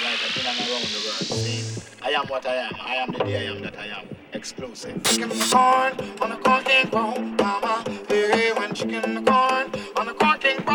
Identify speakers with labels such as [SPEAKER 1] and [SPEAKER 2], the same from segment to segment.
[SPEAKER 1] in and around the world. See, I am what I am. I am the day I am that I am. Explosive. Chicken corn on a corking bone, mama. Hey, when chicken corn on corking bone.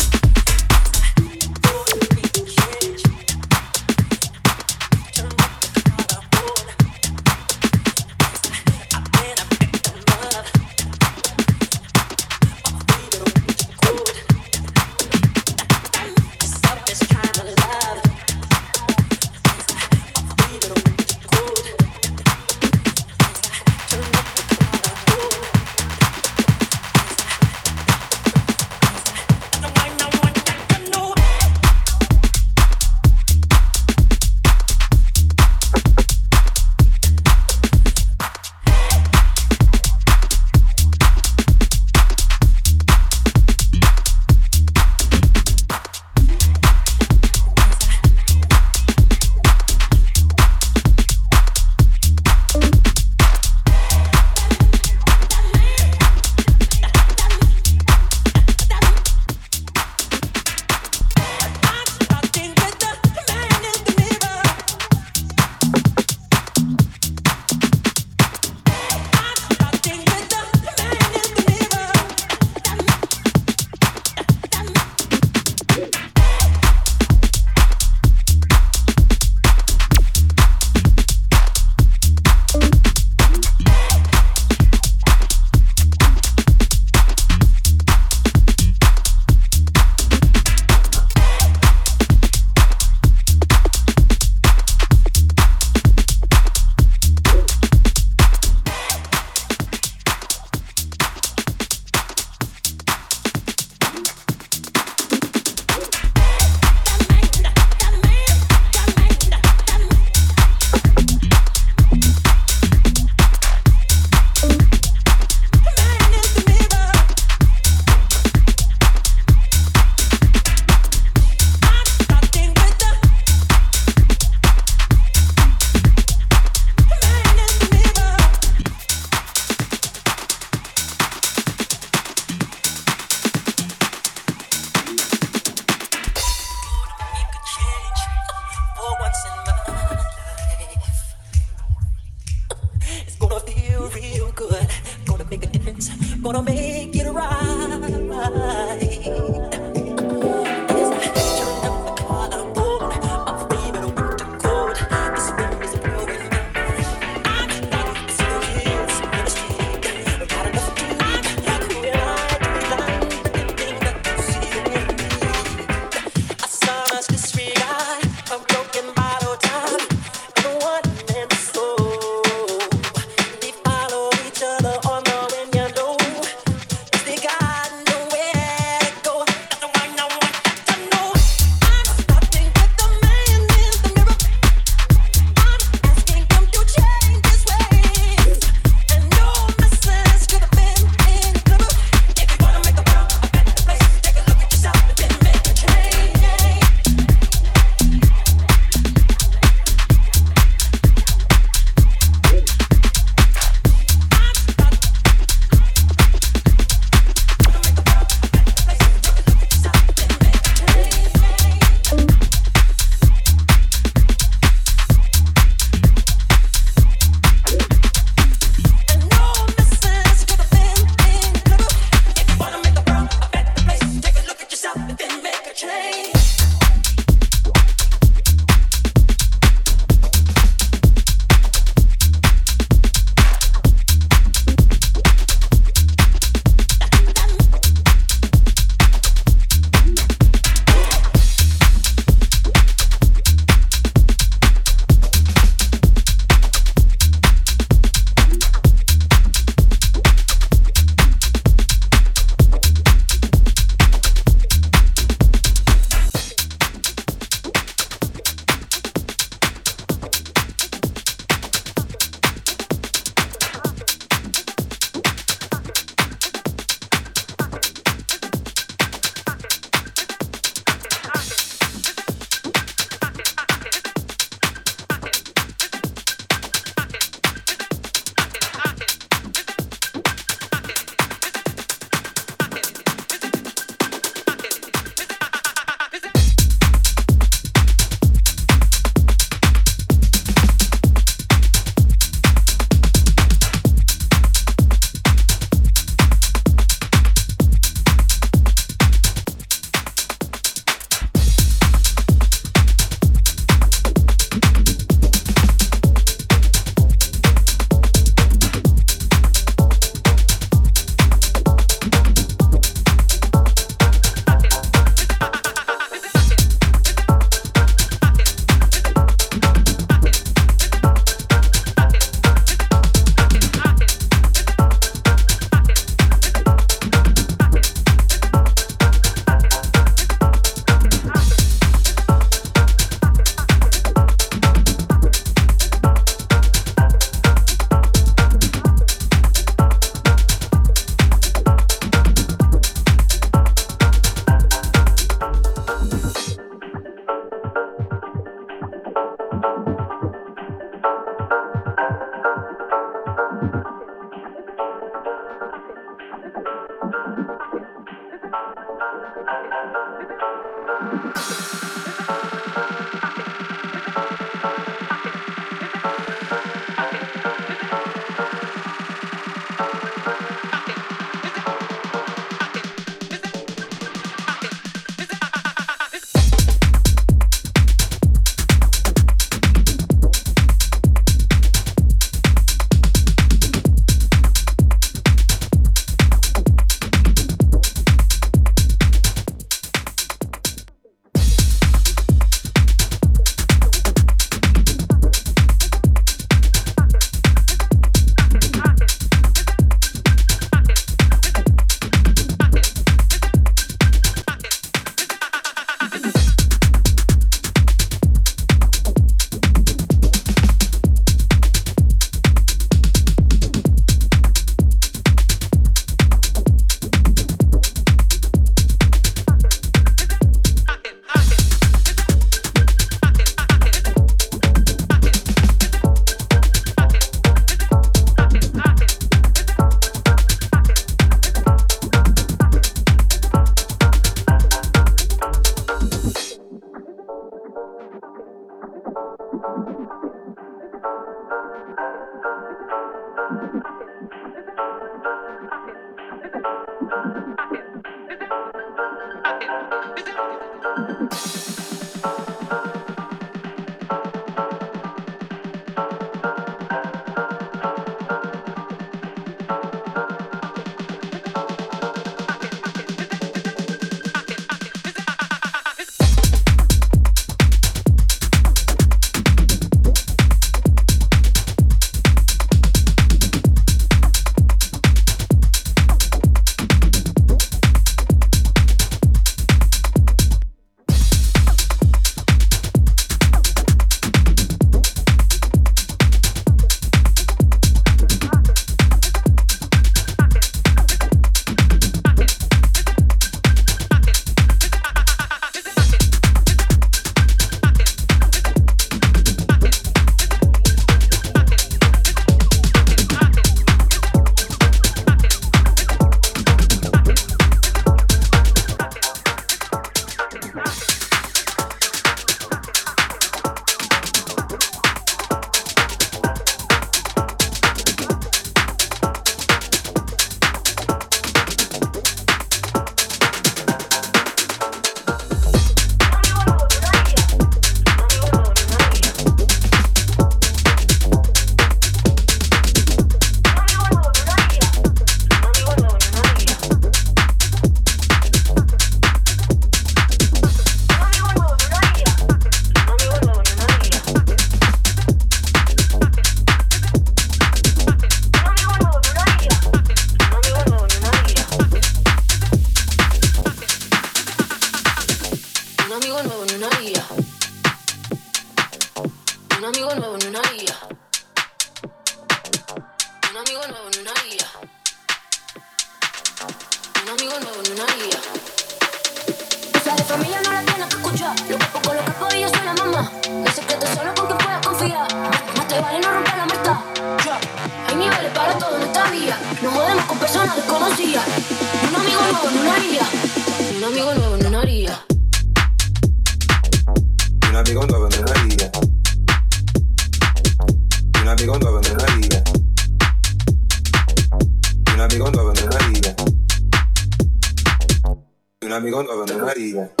[SPEAKER 2] even.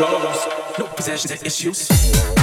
[SPEAKER 2] No
[SPEAKER 3] possessions and issues.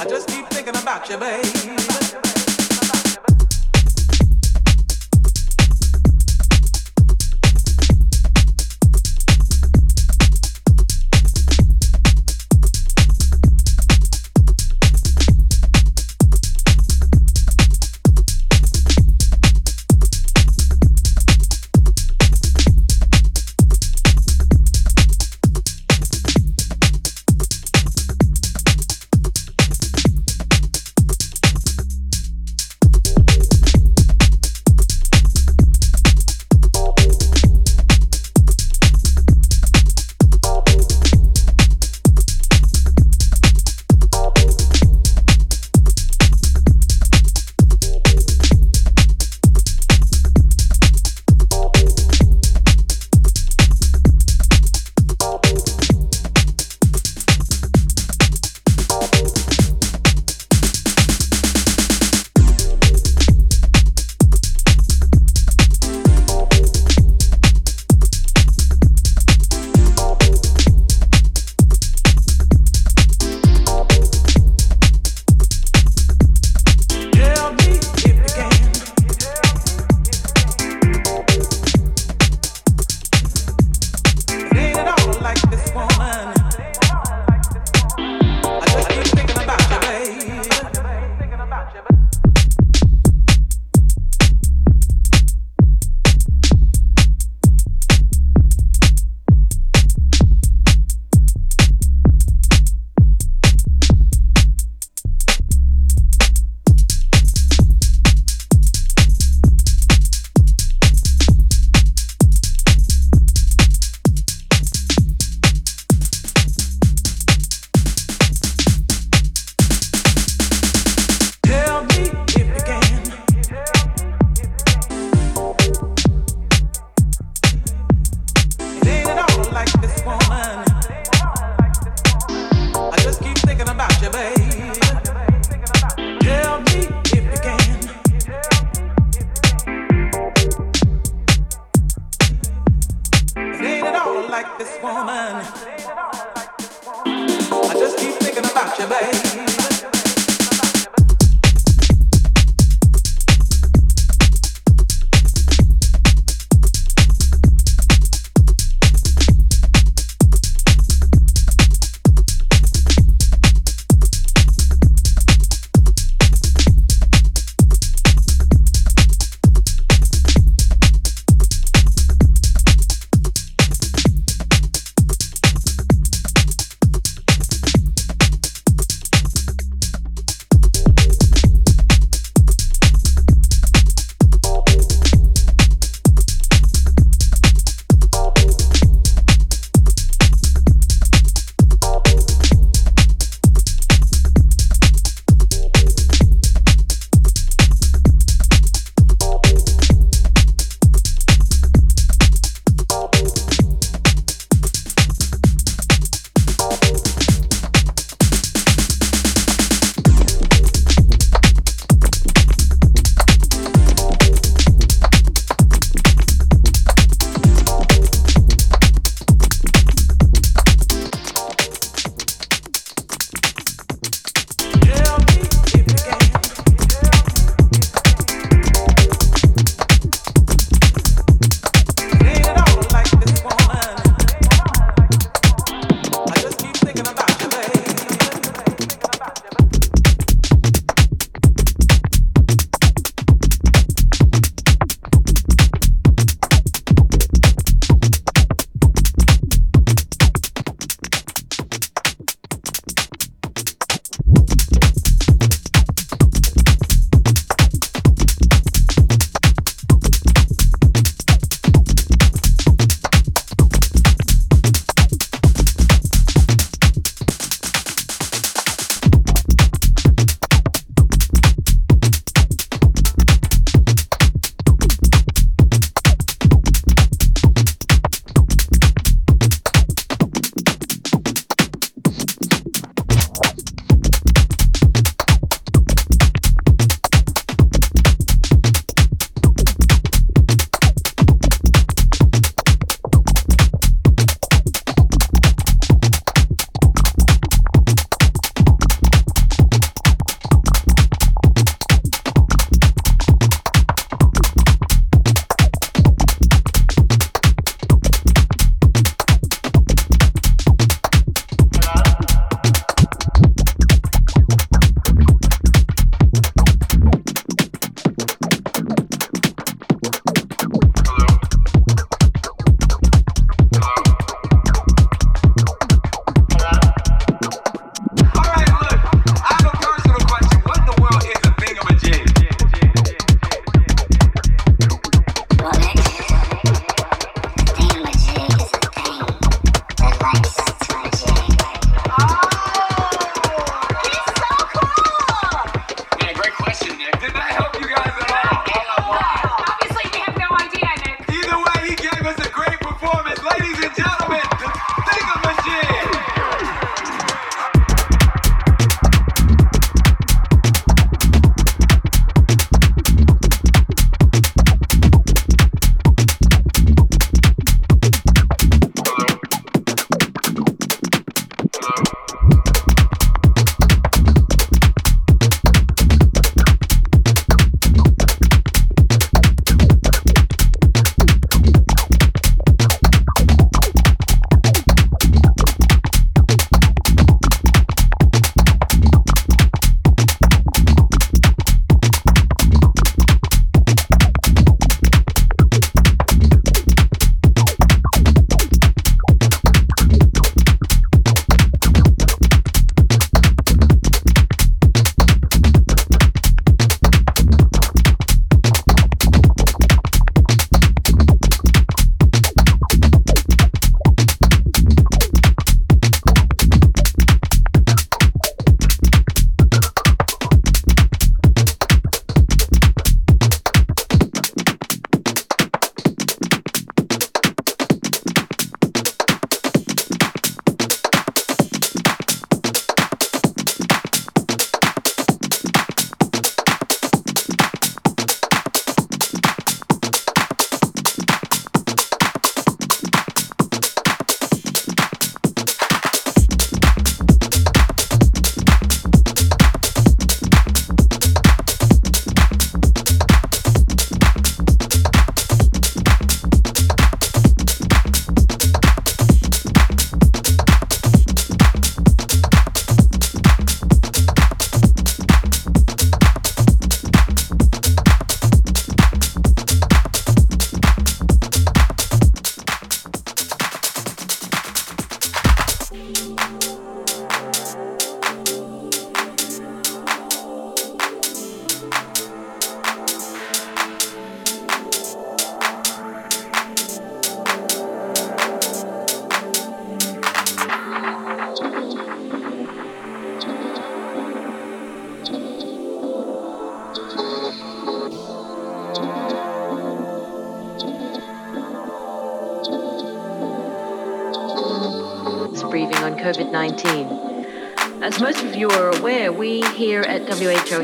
[SPEAKER 2] I
[SPEAKER 4] just keep thinking about you, babe.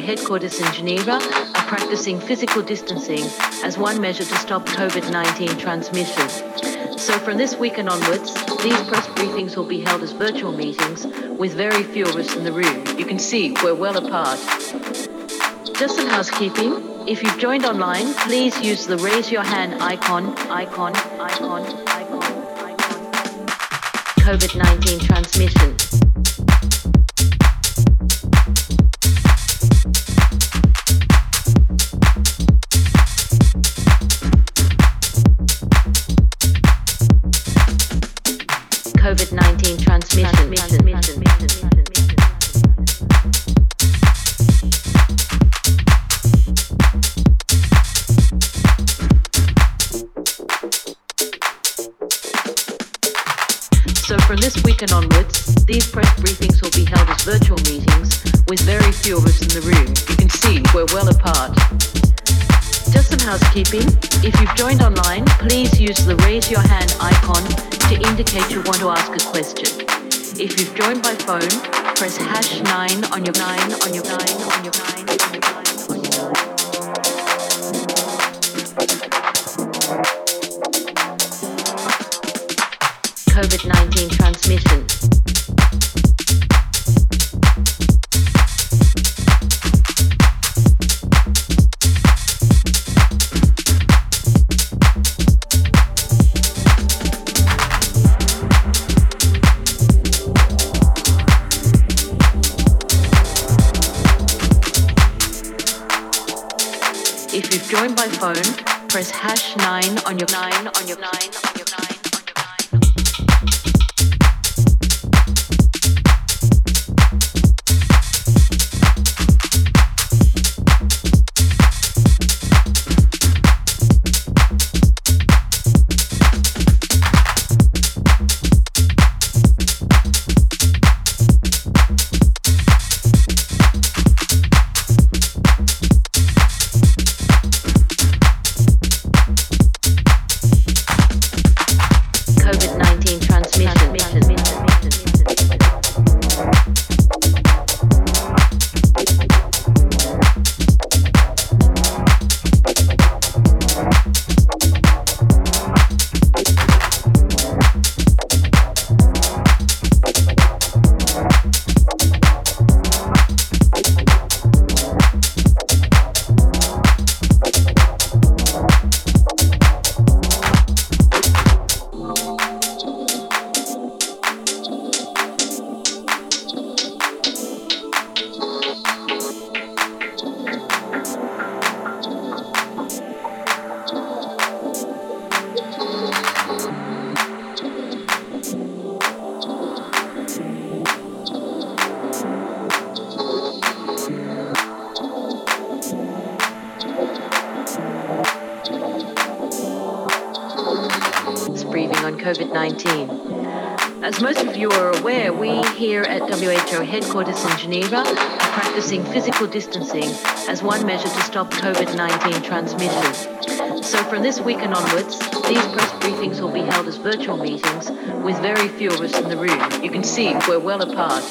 [SPEAKER 5] Headquarters in Geneva are practicing physical distancing as one measure to stop COVID 19 transmission. So, from this weekend onwards, these press briefings will be held as virtual meetings with very few of us in the room. You can see we're well apart. Just some housekeeping. If you've joined online, please use the raise your hand icon, icon, icon, icon, icon. COVID 19 transmission. If you've joined online, please use the raise your hand icon to indicate you want to ask a question. If you've joined by phone, press hash 9 on your 9 on your 9 on your 9 on your 9 headquarters in Geneva are practicing physical distancing as one measure to stop COVID 19 transmission. So, from this weekend onwards, these press briefings will be held as virtual meetings with very few of us in the room. You can see we're well apart.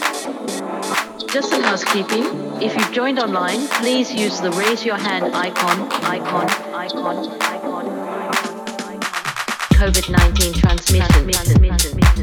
[SPEAKER 5] Just some housekeeping. If you've joined online, please use the raise your hand icon, icon, icon, icon, icon, icon. COVID 19 transmission.
[SPEAKER 6] Here we